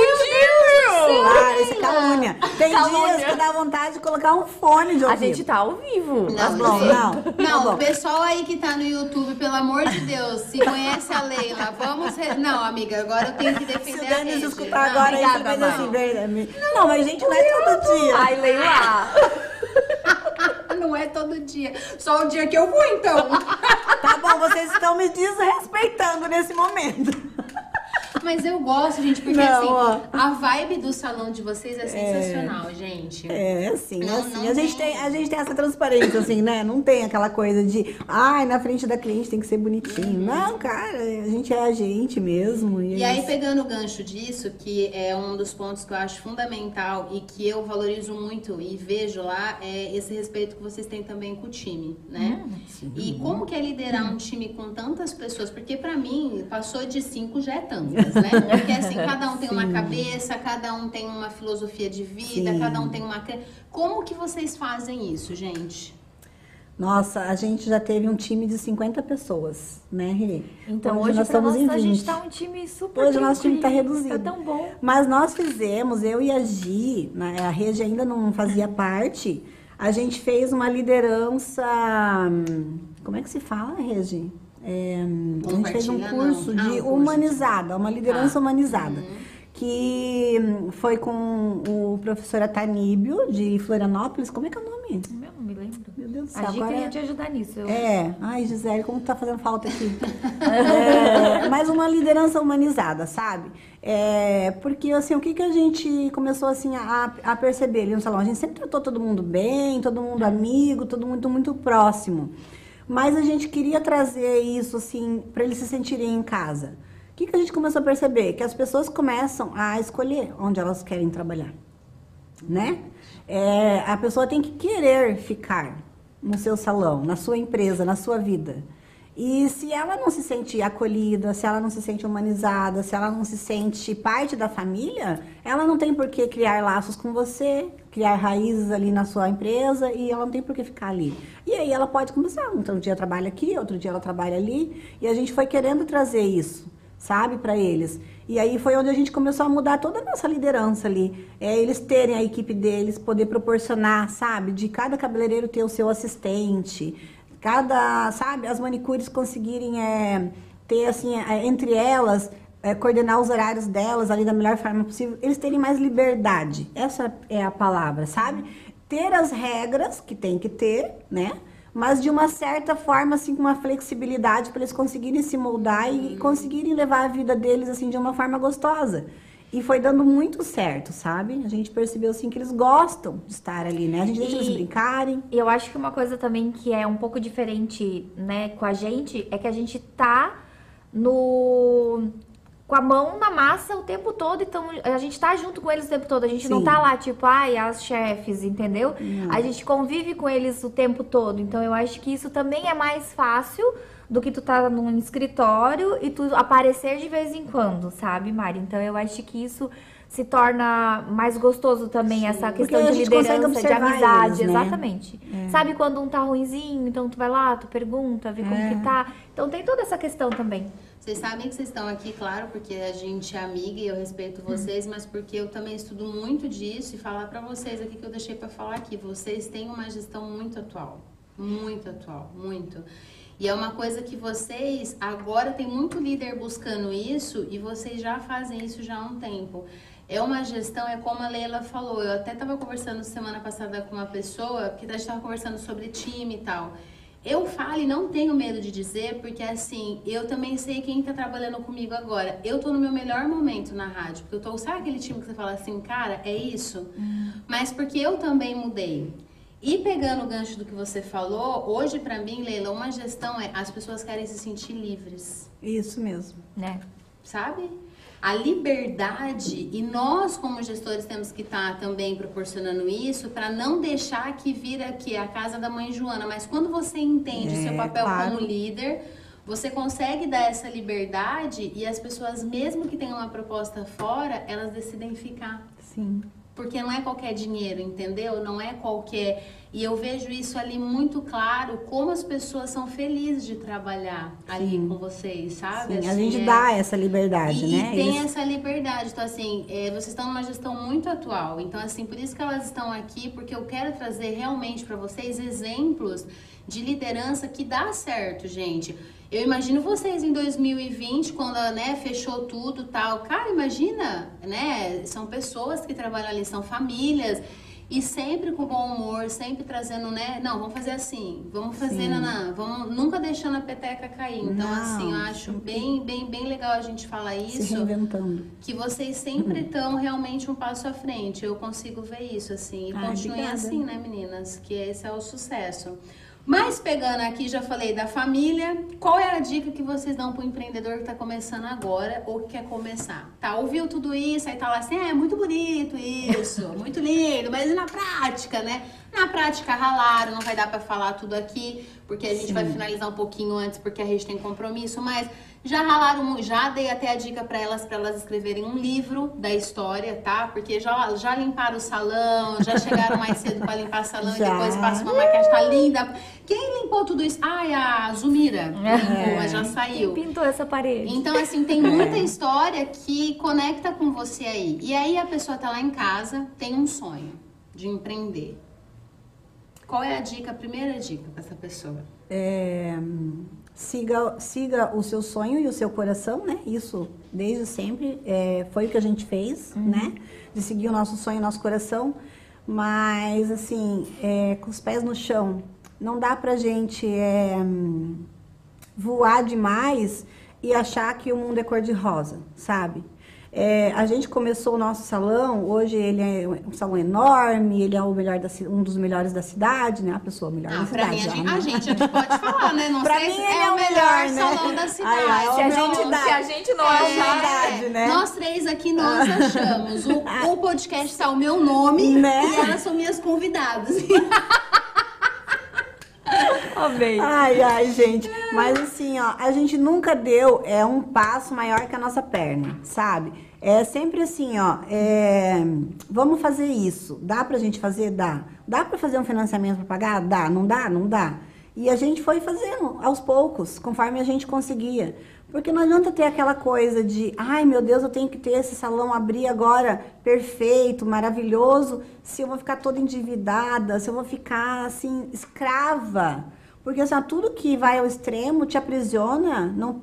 Ah, esse calúnia. Tem Calúnia. dias que dá vontade de colocar um fone de A ouvido. gente tá ao vivo. Não, Tá bom, gente. não. Tá Não, o pessoal aí que tá no YouTube, pelo amor de Deus, se conhece a Leila, vamos. re- Não, amiga, agora eu tenho que Se defender o a Denis escutar Não, agora, obrigada, ele vai assim, verdade. Não, mas gente, não é todo dia. Ai, Leila. <laughs> <laughs> Não é todo dia. Só o dia que eu vou, então. Tá bom, vocês estão me desrespeitando nesse momento. Mas eu gosto, gente, porque Não, assim, ó. a vibe do salão de vocês é sensacional, gente. É, assim, Não, assim. não a, gente tem. a gente tem essa transparência, assim, né? Não tem aquela coisa de, ai, na frente da cliente tem que ser bonitinho. Não, cara, a gente é a gente mesmo. E, E é aí, isso. pegando o gancho disso, que é um dos pontos que eu acho fundamental e que eu valorizo muito e vejo lá, é esse respeito que vocês têm também com o time, né? E como que é liderar um time com tantas pessoas? Porque pra mim, passou de cinco já é tantas, né? Porque assim, <laughs> cada um tem uma cabeça, cada um tem uma filosofia de vida, Sim. cada um tem uma... Como que vocês fazem isso, gente? Nossa, a gente já teve um time de 50 pessoas, né, Rê? Então hoje, nós pra estamos nós, em a gente 20. tá um time super Hoje o nosso time tá tranquilo, reduzido. Tá tão bom. Mas nós fizemos, eu e a Gi, né, a Rede ainda não fazia parte, a gente fez uma liderança. hum, Como é que se fala, Regi? É, a gente fez um curso não. Ah, de curso. humanizada, uma liderança Tá. humanizada. Que hum, foi com o professor Ataníbio, de Florianópolis. Como é que é o nome? Eu não me lembro. Meu Deus do A céu. Gica agora- ia te ajudar nisso. Eu... é, ai Gisele, como tá fazendo falta aqui. <laughs> é, mas uma liderança humanizada, sabe? É, porque assim, o que, que a gente começou assim a, a perceber ali no salão? A gente sempre tratou todo mundo bem, todo mundo amigo, todo mundo muito próximo. Mas a gente queria trazer isso assim para eles se sentirem em casa. O que, que a gente começou a perceber? Que as pessoas começam a escolher onde elas querem trabalhar né? É, a pessoa tem que querer ficar no seu salão, na sua empresa, na sua vida. E se ela não se sente acolhida, se ela não se sente humanizada, se ela não se sente parte da família, ela não tem por que criar laços com você, criar raízes ali na sua empresa e ela não tem por que ficar ali. E aí ela pode começar, um dia trabalha aqui, outro dia ela trabalha ali, e a gente foi querendo trazer isso sabe, para eles. E aí foi onde a gente começou a mudar toda a nossa liderança ali. É, eles terem a equipe deles, poder proporcionar, sabe, de cada cabeleireiro ter o seu assistente, cada, sabe, as manicures conseguirem é, ter, assim, é, entre elas, é, coordenar os horários delas ali da melhor forma possível, eles terem mais liberdade. Essa é a palavra, sabe? Ter as regras que tem que ter, né? mas de uma certa forma, assim, com uma flexibilidade para eles conseguirem se moldar e conseguirem levar a vida deles, assim, de uma forma gostosa. E foi dando muito certo, sabe? A gente percebeu, assim, que eles gostam de estar ali, né? A gente deixa E- eles brincarem. E eu acho que uma coisa também que é um pouco diferente, né, com a gente, é que a gente tá no com a mão na massa o tempo todo, então a gente tá junto com eles o tempo todo. A gente não Sim. tá lá, tipo, ai, as chefes, entendeu? A gente convive com eles o tempo todo. Então eu acho que isso também é mais fácil do que tu tá num escritório e tu aparecer de vez em quando, sabe, Mari? Então eu acho que isso se torna mais gostoso também, essa Porque questão de liderança, de amizade, eles, né? exatamente. Sabe quando um tá ruinzinho, então tu vai lá, tu pergunta, vê como É. que tá. Então tem toda essa questão também. Vocês sabem que vocês estão aqui, claro, porque a gente é amiga e eu respeito vocês, mas porque eu também estudo muito disso e falar pra vocês aqui que eu deixei pra falar aqui. Vocês têm uma gestão muito atual, muito atual, muito. E é uma coisa que vocês, agora tem muito líder buscando isso e vocês já fazem isso já há um tempo. É uma gestão, é como a Leila falou. Eu até estava conversando semana passada com uma pessoa que a gente estava conversando sobre time e tal. Eu falo e não tenho medo de dizer, porque assim, eu também sei quem tá trabalhando comigo agora. Eu tô no meu melhor momento na rádio, porque eu tô, sabe aquele time que você fala assim, cara, é isso? Mas porque eu também mudei. E pegando o gancho do que você falou, hoje pra mim, Leila, uma gestão é as pessoas querem se sentir livres, Isso mesmo. Né? sabe? A liberdade, e nós como gestores temos que estar também proporcionando isso para não deixar que vira aqui a casa da mãe Joana, mas quando você entende o seu É, papel claro. como líder, você consegue dar essa liberdade e as pessoas, mesmo que tenham uma proposta fora, elas decidem ficar. Sim. Porque não é qualquer dinheiro, entendeu? Não é qualquer. E eu vejo isso ali muito claro, como as pessoas são felizes de trabalhar ali com vocês, sabe? Sim, a Assim, gente é- dá essa liberdade, e, né? e tem Eles- essa liberdade. Então, assim, é, vocês estão numa gestão muito atual. Então, assim, por isso que elas estão aqui, porque eu quero trazer realmente para vocês exemplos de liderança que dá certo, gente. Eu imagino vocês em 2020, quando né, fechou tudo e tal. Cara, imagina, né? São pessoas que trabalham ali, são famílias. E sempre com bom humor, sempre trazendo, né? Não, vamos fazer assim, vamos fazer, nanã, vamos nunca deixando a peteca cair. Então, Não, assim, eu acho sempre bem, bem, bem legal a gente falar se isso. reinventando. Que vocês sempre estão realmente um passo à frente. Eu consigo ver isso, assim. E Ai, continuem assim, né, meninas? Que esse é o sucesso. Mas pegando aqui, já falei da família. Qual é a dica que vocês dão pro empreendedor que tá começando agora ou que quer começar? Tá, ouviu tudo isso, aí tá lá assim, é muito bonito isso, <laughs> muito lindo, mas e na prática, né? Na prática ralaram, não vai dar pra falar tudo aqui, porque a gente vai finalizar um pouquinho antes, porque a gente tem compromisso, mas já ralaram, já dei até a dica pra elas, pra elas escreverem um livro da história, tá? Porque já, já limparam o salão, já chegaram mais cedo pra limpar o salão <laughs> Já. e depois passa uma maquiagem, tá linda. Quem limpou tudo isso? Ai, a Zumira <laughs> limpou, mas já Quem saiu. pintou essa parede? Então, assim, tem <laughs> muita história que conecta com você aí. E aí a pessoa tá lá em casa, tem um sonho de empreender. Qual é a dica, a primeira dica pra essa pessoa? É, siga, siga o seu sonho e o seu coração, né? Isso desde sempre é, foi o que a gente fez, né? De seguir o nosso sonho e o nosso coração. Mas, assim, é, com os pés no chão, não dá pra gente é, voar demais e achar que o mundo é cor-de-rosa, sabe? É, a gente começou o nosso salão, hoje ele é um salão enorme, ele é o melhor da, um dos melhores da cidade, né? A pessoa melhor Ah, da pra cidade. mim, a ó, gente, né? a gente aqui pode falar, né? Não <laughs> Pra sei mim se ele é, é o melhor né? salão da cidade. Ai, ai, se, a é gente, se a gente não É achar, humildade, né? Nós três aqui, nós achamos. O, <laughs> o podcast tá o meu nome Né? e elas são minhas convidadas. <laughs> Amei. Ai, ai, gente. Mas assim, ó, a gente nunca deu é, um passo maior que a nossa perna, sabe? É sempre assim, ó. é, vamos fazer isso. Dá pra gente fazer? Dá. Dá pra fazer um financiamento pra pagar? Dá. Não dá? Não dá. E a gente foi fazendo aos poucos, conforme a gente conseguia. Porque não adianta ter aquela coisa de, ai meu Deus, eu tenho que ter esse salão abrir agora perfeito, maravilhoso, se eu vou ficar toda endividada, se eu vou ficar assim, escrava. Porque assim, tudo que vai ao extremo te aprisiona. Não...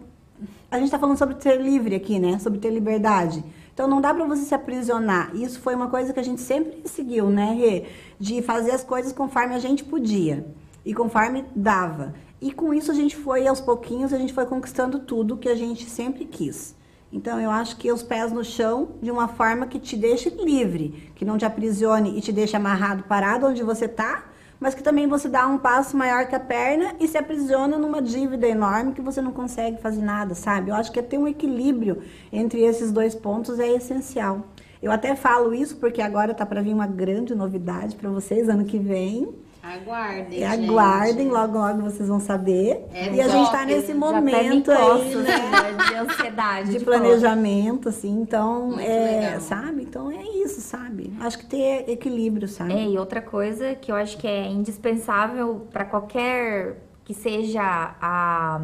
A gente está falando sobre ter livre aqui, né? Sobre ter liberdade. Então não dá para você se aprisionar. Isso foi uma coisa que a gente sempre seguiu, né, Rê? De fazer as coisas conforme a gente podia e conforme dava. E com isso a gente foi aos pouquinhos, a gente foi conquistando tudo que a gente sempre quis. Então eu acho que os pés no chão de uma forma que te deixe livre, que não te aprisione e te deixe amarrado, parado onde você tá, mas que também você dá um passo maior que a perna e se aprisiona numa dívida enorme que você não consegue fazer nada, sabe? Eu acho que ter um equilíbrio entre esses dois pontos é essencial. Eu até falo isso porque agora tá para vir uma grande novidade para vocês ano que vem. Aguardem, E gente. aguardem, logo logo vocês vão saber. É e a gente tá top, nesse momento aí, né? assim, de ansiedade. de de planejamento, assim, então, Muito é, legal. sabe? Então é isso, sabe? Acho que ter equilíbrio, sabe? É, e outra coisa que eu acho que é indispensável para qualquer que seja a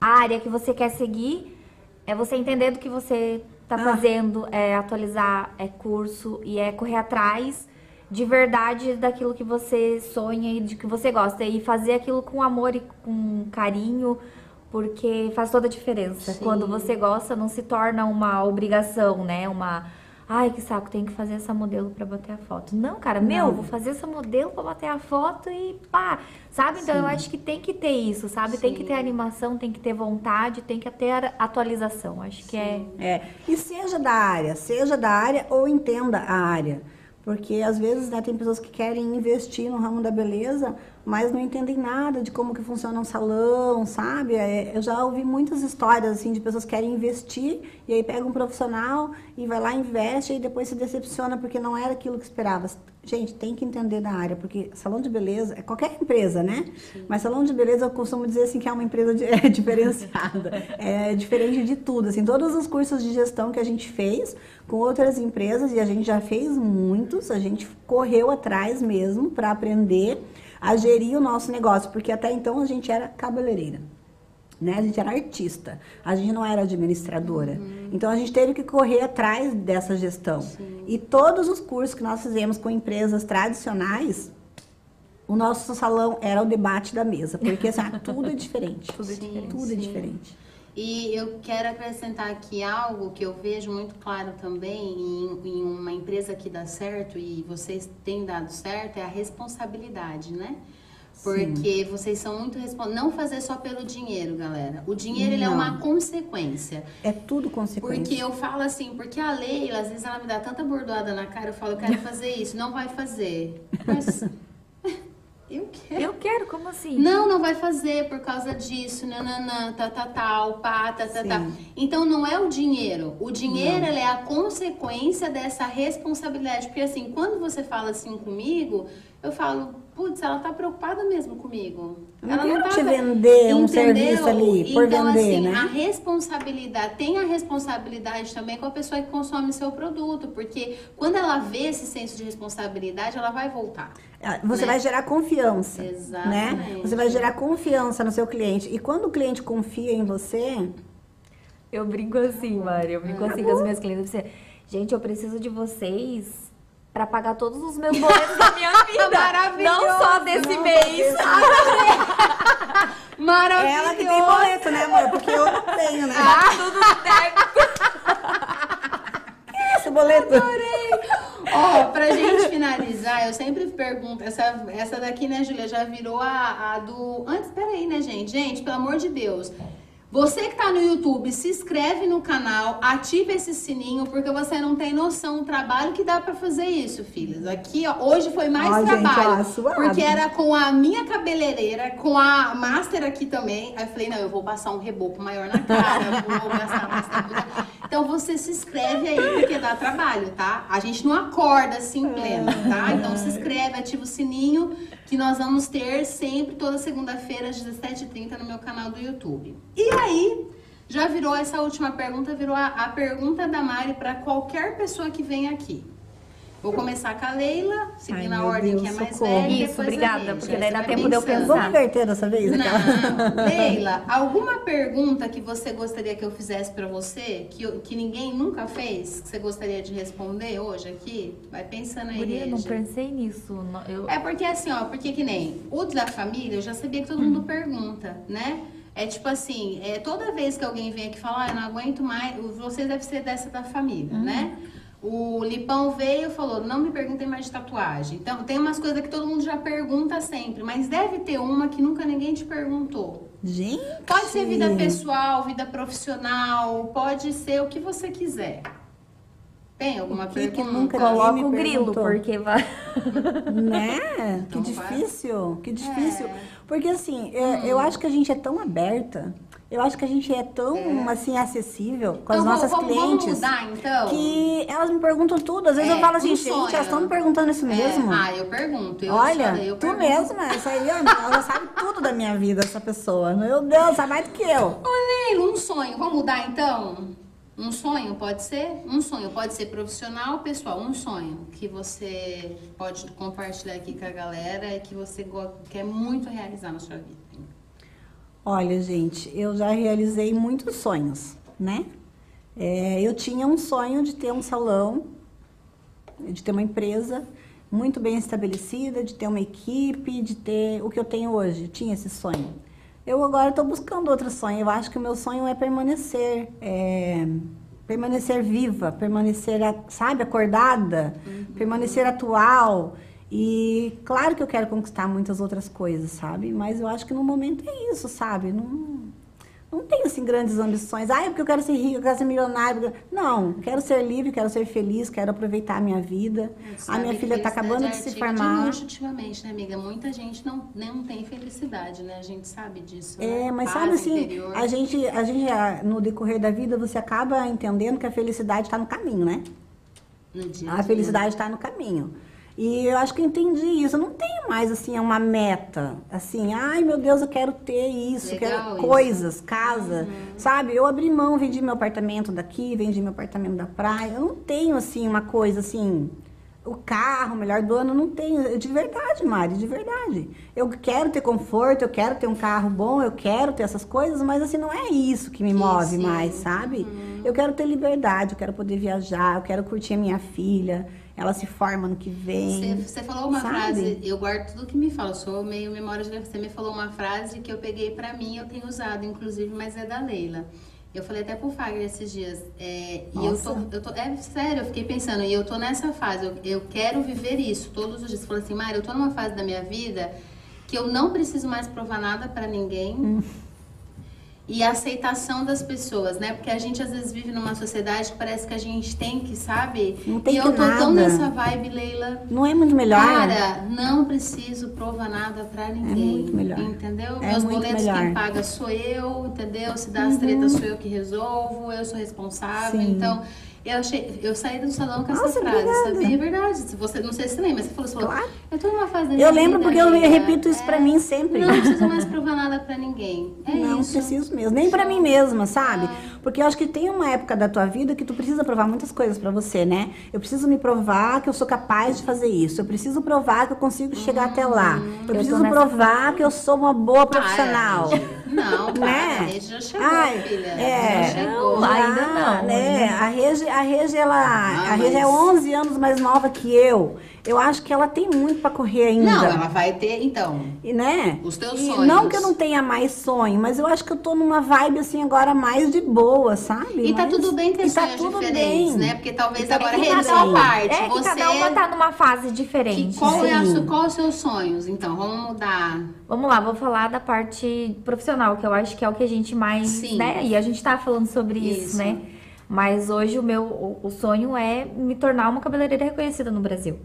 área que você quer seguir, é você entender do que você tá Ah. fazendo, é atualizar, é curso e é correr atrás de verdade daquilo que você sonha e de que você gosta. E fazer aquilo com amor e com carinho, porque faz toda a diferença. Sim. Quando você gosta, não se torna uma obrigação, né? Uma. Ai, que saco, tenho que fazer essa modelo pra bater a foto. Não, cara, meu, Não. vou fazer essa modelo pra bater a foto e pá. Sabe? Então eu acho que tem que ter isso, sabe? Tem que ter Sim. animação, tem que ter vontade, tem que ter atualização. Acho que é. É, e seja da área, seja da área ou entenda a área. Porque às vezes né, tem pessoas que querem investir no ramo da beleza, mas não entendem nada de como que funciona um salão, sabe? É, eu já ouvi muitas histórias assim de pessoas que querem investir e aí pega um profissional e vai lá investe e depois se decepciona porque não era aquilo que esperava. Gente, tem que entender da área, porque salão de beleza é qualquer empresa, né? Mas salão de beleza eu costumo dizer assim que é uma empresa de- <laughs> é diferenciada, é diferente de tudo, assim, todos os cursos de gestão que a gente fez com outras empresas e a gente já fez muitos, a gente correu atrás mesmo para aprender a gerir o nosso negócio, porque até então a gente era cabeleireira. Né? A gente era artista, a gente não era administradora. Então a gente teve que correr atrás dessa gestão. E todos os cursos que nós fizemos com empresas tradicionais, o nosso salão era o debate da mesa, porque assim, ah, tudo é diferente. <laughs> Tudo é diferente. Tudo é Sim. diferente. E eu quero acrescentar aqui algo que eu vejo muito claro também em, em uma empresa que dá certo e vocês têm dado certo é a responsabilidade, né? Porque vocês são muito responsáveis. Não fazer só pelo dinheiro, galera. O dinheiro ele é uma consequência. É tudo consequência. Porque eu falo assim, porque a Leila, às vezes ela me dá tanta bordoada na cara, eu falo, eu quero <laughs> fazer isso, não vai fazer. Mas quero, como assim? Não, não vai fazer por causa disso, nananã, tá, tá, tal, pá, tá, tá, tá. Então não é o dinheiro. O dinheiro é a consequência dessa responsabilidade. Porque assim, quando você fala assim comigo, eu falo, putz, ela tá preocupada mesmo comigo. Eu não ela quero tá te vender um serviço ali, por então, vender, assim, né? a responsabilidade, tem a responsabilidade também com a pessoa que consome seu produto, porque quando ela vê esse senso de responsabilidade, ela vai voltar. Ah, Você né? vai gerar confiança, né? Exatamente. Você vai gerar confiança no seu cliente. E quando o cliente confia em você, Eu brinco assim, Mari. Eu brinco assim com as minhas clientes. Disse, Gente, eu preciso de vocês pra pagar todos os meus boletos da minha <laughs> vida. Maravilhoso! Não só desse mês. <laughs> Maravilhoso! ela que tem boleto, né, amor? Porque eu não tenho, né? Tá tudo certo. <laughs> Esse boleto. Ó, pra gente finalizar, eu sempre pergunto, essa, essa daqui, né, Júlia, já virou a, a do. Antes, peraí, né, gente? Gente, pelo amor de Deus. Você que tá no YouTube, se inscreve no canal, ativa esse sininho, porque você não tem noção do trabalho que dá pra fazer isso, filhas. Aqui, ó, hoje foi mais Ó, gente, trabalho. ó, suave. porque era com a minha cabeleireira, com a master aqui também. Aí eu falei, não, eu vou passar um reboco maior na cara, eu vou gastar mais tempo. Então você se inscreve aí, porque dá trabalho, tá? A gente não acorda assim pleno, tá? Então se inscreve, ativa o sininho, que nós vamos ter sempre, toda segunda-feira, às 17h30, no meu canal do YouTube. E aí, já virou essa última pergunta, virou a, a pergunta da Mari para qualquer pessoa que vem aqui. Vou começar com a Leila, seguindo Ai, a ordem Deus, que é mais socorro. velha. Isso, obrigada, porque Aí daí dá vai tempo de eu pensando. Vamos pensar. inverter dessa vez? aquela? Não, <laughs> Leila, alguma pergunta que você gostaria que eu fizesse pra você, que, eu- que ninguém nunca fez, que você gostaria de responder hoje aqui? Vai pensando aí, Guria, não pensei nisso. Não- Eu... É porque assim, ó, porque que nem o da família, eu já sabia que todo mundo pergunta, né? É tipo assim, é, toda vez que alguém vem aqui falar, ah, eu não aguento mais, você deve ser dessa da família, né? O Lipão veio e falou, não me perguntem mais de tatuagem. Então, tem umas coisas que todo mundo já pergunta sempre, mas deve ter uma que nunca ninguém te perguntou. Gente. Pode ser vida pessoal, vida profissional, pode ser o que você quiser. Tem alguma O que que pergunta? nunca Coloca o grilo, porque vai. Né? <laughs> Que Não vai. difícil, que difícil. É. Porque assim, é, eu acho que a gente é tão aberta, eu acho que a gente é tão assim acessível com as Então, nossas vamos, vamos clientes. mudar, então? Que elas me perguntam tudo. Às vezes É, eu falo assim, gente, sonho. elas estão me perguntando isso mesmo. É, ah, eu pergunto. Eu Olha, sou- eu tu pergunto. mesma, isso aí, ela sabe tudo da minha vida, essa pessoa. Meu Deus, sabe mais do que eu. Ô, Leila, um sonho. Vamos mudar, então? Um sonho pode ser? Um sonho pode ser profissional pessoal? Um sonho que você pode compartilhar aqui com a galera e que você quer muito realizar na sua vida. Olha, gente, eu já realizei muitos sonhos, né? É, eu tinha um sonho de ter um salão, de ter uma empresa, muito bem estabelecida, de ter uma equipe, de ter o que eu tenho hoje. Eu tinha esse sonho. Eu agora estou buscando outro sonho. Eu acho que o meu sonho é permanecer, é, permanecer viva, permanecer, sabe, acordada, permanecer atual. E claro que eu quero conquistar muitas outras coisas, sabe? Mas eu acho que no momento é isso, sabe? Não, não tenho assim grandes ambições. Ah, é porque eu quero ser rico, eu quero ser milionário. Não, quero ser livre, quero ser feliz, quero aproveitar a minha vida. A minha filha está acabando é de se artigo formar. luxo ultimamente, né, amiga? Muita gente não, não tem felicidade, né? A gente sabe disso. É, né? mas Paz sabe assim, interior. a gente, a gente, no decorrer da vida, você acaba entendendo que a felicidade está no caminho, né? No dia a A dia. felicidade está no caminho. E eu acho que eu entendi isso. Eu não tenho mais, assim, uma meta. Assim, ai meu Deus, eu quero ter isso, Legal quero isso. Uhum. coisas, casa. Sabe? Eu abri mão, vendi meu apartamento daqui, vendi meu apartamento da praia. Eu não tenho, assim, uma coisa assim. O carro, o melhor do ano, eu não tenho. De verdade, Mari, de verdade. Eu quero ter conforto, eu quero ter um carro bom, eu quero ter essas coisas, mas assim, não é isso que me move sim. mais, sabe? Uhum. Eu quero ter liberdade, eu quero poder viajar, eu quero curtir a minha filha. Ela se forma no que vem. Você, falou uma sabe? frase, eu guardo tudo que me fala, eu sou meio memória de Você me falou uma frase que eu peguei pra mim, eu tenho usado, inclusive, mas é da Leila. Eu falei até pro Fagner esses dias. é, e eu tô, eu tô. É sério, eu fiquei pensando, e eu tô nessa fase, eu, eu quero viver isso todos os dias. Você falou assim, Mari, eu tô numa fase da minha vida que eu não preciso mais provar nada pra ninguém. Hum. E a aceitação das pessoas, né? Porque a gente às vezes vive numa sociedade que parece que a gente tem que, sabe? Não tem e eu tô tão nada. nessa vibe, Leila. Não é muito melhor? Cara, não preciso provar nada pra ninguém. muito melhor. Entendeu? É Meus boletos melhor. Uhum. quem paga sou eu, entendeu? Se dá as tretas sou eu que resolvo, eu sou responsável. Sim. Então, eu achei, eu saí do salão com essa Nossa, frase, obrigada. sabia? É verdade. Você, não sei se você lembra, você falou, você falou, Claro. eu tô numa fase da minha Eu lembro porque eu repito isso pra mim sempre. Não preciso mais provar nada pra ninguém. É não isso. preciso mesmo, nem pra mim mesma, sabe? Ah. Porque eu acho que tem uma época da tua vida que tu precisa provar muitas coisas pra você, né? Eu preciso me provar que eu sou capaz de fazer isso. Eu preciso provar que eu consigo chegar até lá. Eu tô preciso nessa provar que eu sou uma boa profissional. Para, <laughs> não, para, Né? a Regi já chegou, Ai, filha. é. Já chegou. Não, ainda não, né? ainda A Regi, a Regi, ela, Ah, a Regi é mas- 11 anos mais nova que eu. Eu acho que ela tem muito pra correr ainda. Não, ela vai ter, então. E, né? Os teus E sonhos. Não que eu não tenha mais sonho, mas eu acho que eu tô numa vibe assim agora mais de boa, sabe? E tá Mais- tudo bem ter e tá tudo diferentes, bem. né? Porque talvez tá agora bem. sua parte. É você cada uma tá numa fase diferente. que, qual, é a qual os seus sonhos? Então, vamos mudar. Vamos lá, vou falar da parte profissional, que eu acho que é o que a gente mais, Sim. né? E a gente tá falando sobre isso, Isso. né? Mas hoje o meu o, o sonho é me tornar uma cabeleireira reconhecida no Brasil.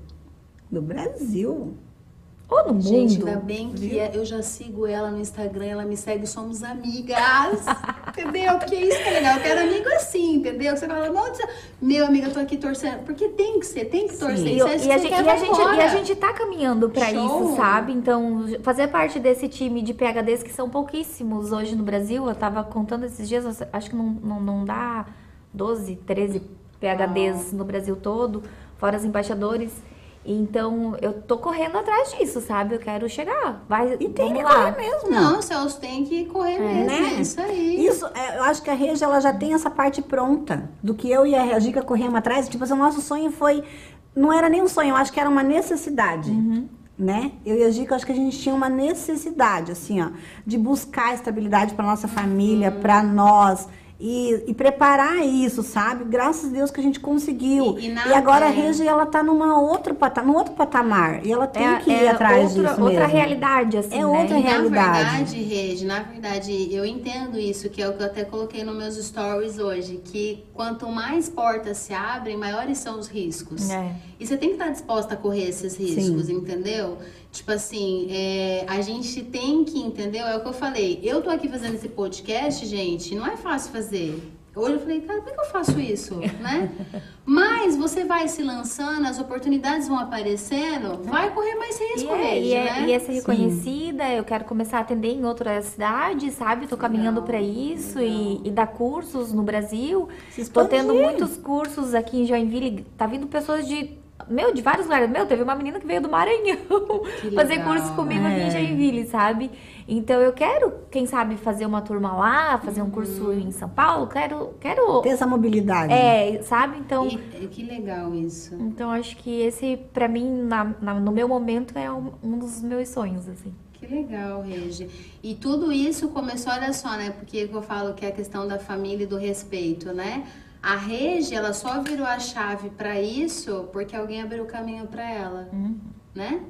Do Brasil. Ou no Gente, mundo. ainda bem que é- eu já sigo ela no Instagram, ela me segue, somos amigas. <laughs> entendeu? Porque isso que é legal. Eu quero amigo assim, entendeu? Você fala, meu amigo, eu tô aqui torcendo. Porque tem que ser, tem que torcer. E, é e que a gente, e, a gente, e a gente tá caminhando pra Show. isso, sabe? Então, fazer parte desse time de PHDs que são pouquíssimos hoje no Brasil, eu tava contando esses dias, acho que não, não, não dá 12, 13 PHDs no Brasil todo, fora os embaixadores. Então, eu tô correndo atrás disso, sabe? Eu quero chegar. Vai, E tem vamos que lá. correr mesmo. Não, os seus tem que correr mesmo. né? É isso aí. Isso, é, eu acho que a Regi, ela já tem essa parte pronta. Do que eu e a Gica corremos atrás. Tipo assim, o nosso sonho foi... Não era nem um sonho, eu acho que era uma necessidade. Né? Eu e a Gica, eu acho que a gente tinha uma necessidade, assim, ó, de buscar estabilidade para nossa família, para nós. E, e preparar isso, sabe? Graças a Deus que a gente conseguiu. E- E, e agora a é. Regi, ela tá numa outra pata, num outro patamar. E ela tem É, que ir é atrás outra, disso outra mesmo. realidade, assim, É né? outra realidade. Na verdade, Regi, na verdade, eu entendo isso, que é o que eu até coloquei nos meus stories hoje, que quanto mais portas se abrem, maiores são os riscos. É. E você tem que estar disposta a correr esses riscos, entendeu? Tipo assim, é, a gente tem que, entendeu? É o que eu falei. Eu tô aqui fazendo esse podcast, gente, não é fácil fazer. Hoje eu falei, cara, como é que eu faço isso, <laughs> né? Mas você vai se lançando, as oportunidades vão aparecendo, vai correr mais E risco, é, Regi, e, é, né? e é ser reconhecida, eu quero começar a atender em outras cidades, sabe? Tô caminhando pra isso e, e dar cursos no Brasil. Tô tendo muitos cursos aqui em Joinville. Tá vindo pessoas de Meu, de vários lugares. Meu, teve uma menina que veio do Maranhão <laughs> fazer legal. curso comigo aqui É. em Joinville, sabe? Então eu quero, quem sabe, fazer uma turma lá, fazer um curso em São Paulo. Quero, quero. Ter essa mobilidade. É, sabe? Então. E- que legal isso. Então acho que esse, pra mim, na- na- no meu momento, é um, um dos meus sonhos, assim. Que legal, Regi. E tudo isso começou, olha só, né? Porque eu falo que é a questão da família e do respeito, né? A Regi, ela só virou a chave pra isso porque alguém abriu o caminho pra ela, né?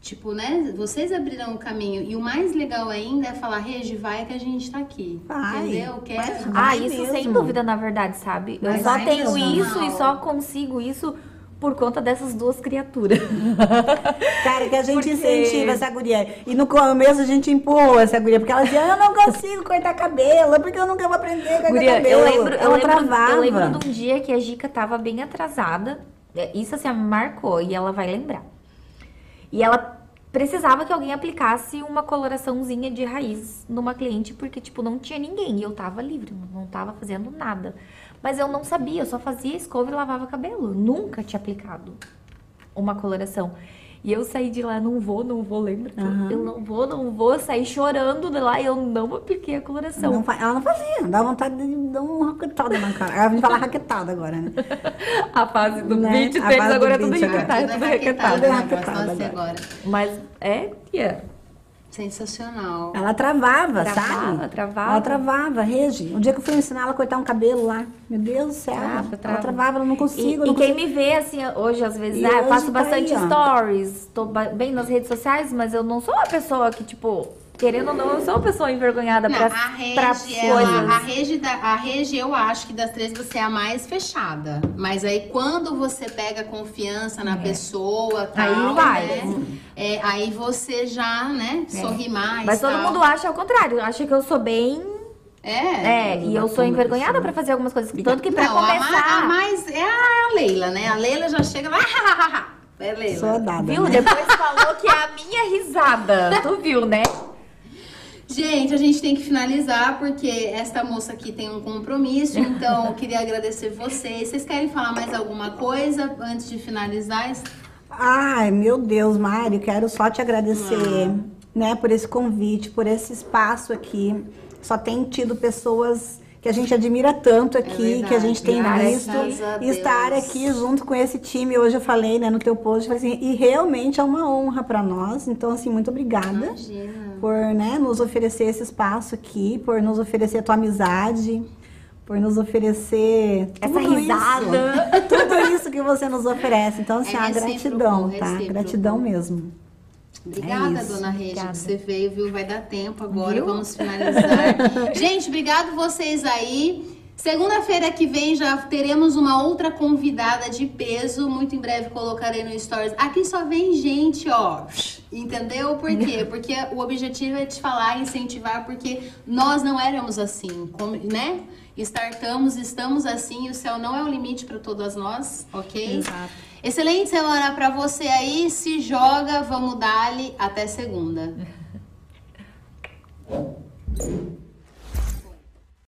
Tipo, né? Vocês abriram o caminho. E o mais legal ainda é falar, Regi, vai que a gente tá aqui. Vai, entendeu? Quer... Ah, isso mesmo. sem dúvida, na verdade, sabe? Eu Mas só tenho isso e só consigo isso por conta dessas duas criaturas. <laughs> Cara, que a gente Porque- incentiva essa guria. E no começo a gente empurrou essa guria, porque ela dizia, eu não consigo cortar cabelo, porque eu nunca vou aprender a cortar Guria, cabelo. eu lembro, eu, ela lembro, travava. eu lembro de um dia que a Gica tava bem atrasada. É, Isso assim, marcou e ela vai lembrar. E ela precisava que alguém aplicasse uma coloraçãozinha de raiz numa cliente, porque, tipo, não tinha ninguém. E eu tava livre, não tava fazendo nada. Mas eu não sabia, eu só fazia escova e lavava cabelo. Nunca tinha aplicado uma coloração. E eu saí de lá, não vou, não vou, lembra? Eu não vou, não vou, saí chorando de lá e eu não apliquei a coloração. Não ela não fazia, dá vontade de dar uma raquetada na cara. Ela vai falar raquetada agora, né? A fase do Né? beat do agora é tudo agora. requetado, Tudo é raquetado, né? ser agora. Mas é, tia. Sensacional. Ela travava, Travava, sabe? travava. Ela travava, Regi. Um dia que eu fui ensinar ela a cortar um cabelo lá. Meu Deus do céu. Trava, Ela trava. travava, ela não E, consigo. e não quem consigo. me vê, assim, hoje, às vezes, E ah, eu faço tá bastante aí, stories, tô bem nas redes sociais, mas eu não sou uma pessoa que, tipo, querendo ou não, eu sou uma pessoa envergonhada Não, pra, a coisas. Regi, da- a Regi, eu acho que das três você é a mais fechada. Mas aí quando você pega confiança na pessoa, tal, É. Aí vai. né? É, aí você já, né, sorri mais. Mas todo tal. mundo acha ao contrário, acha que eu sou bem... É. É, e eu sou envergonhada pra fazer algumas coisas. Tanto que pra Não, começar... a mais é a Leila, né? A Leila já chega lá. É Leila. Sou dada. Viu? né? Depois falou que é a minha risada. <laughs> Tu viu, né? Gente, a gente tem que finalizar porque esta moça aqui tem um compromisso, então eu queria agradecer vocês. Vocês querem falar mais alguma coisa antes de finalizar? Ai, meu Deus, Mário, quero só te agradecer, Ah. né, por esse convite, por esse espaço aqui. Só tem tido pessoas que a gente admira tanto aqui, É verdade, que a gente tem visto e estar aqui junto com esse time. Hoje eu falei, né, no teu post, assim, e realmente é uma honra para nós. Então, assim, muito obrigada Imagina. por, né, nos oferecer esse espaço aqui, por nos oferecer a tua amizade, por nos oferecer Essa tudo isso. risada. tudo isso que você nos oferece. Então, assim, É a gratidão, tá? recíproco. Gratidão mesmo. Obrigada, É dona Regi, Obrigada. que você veio, viu? Vai dar tempo agora, Viu? vamos finalizar. <laughs> Gente, obrigado vocês aí. Segunda-feira que vem já teremos uma outra convidada de peso. Muito em breve colocarei no Stories. Aqui só vem gente, ó. Entendeu? Por quê? <laughs> Porque o objetivo é te falar, incentivar, porque nós não éramos assim, né? Startamos, estamos assim, o céu não é o limite para todas nós, ok? Exato. Excelente semana pra você aí. Se joga, vamos dar-lhe até segunda. <laughs>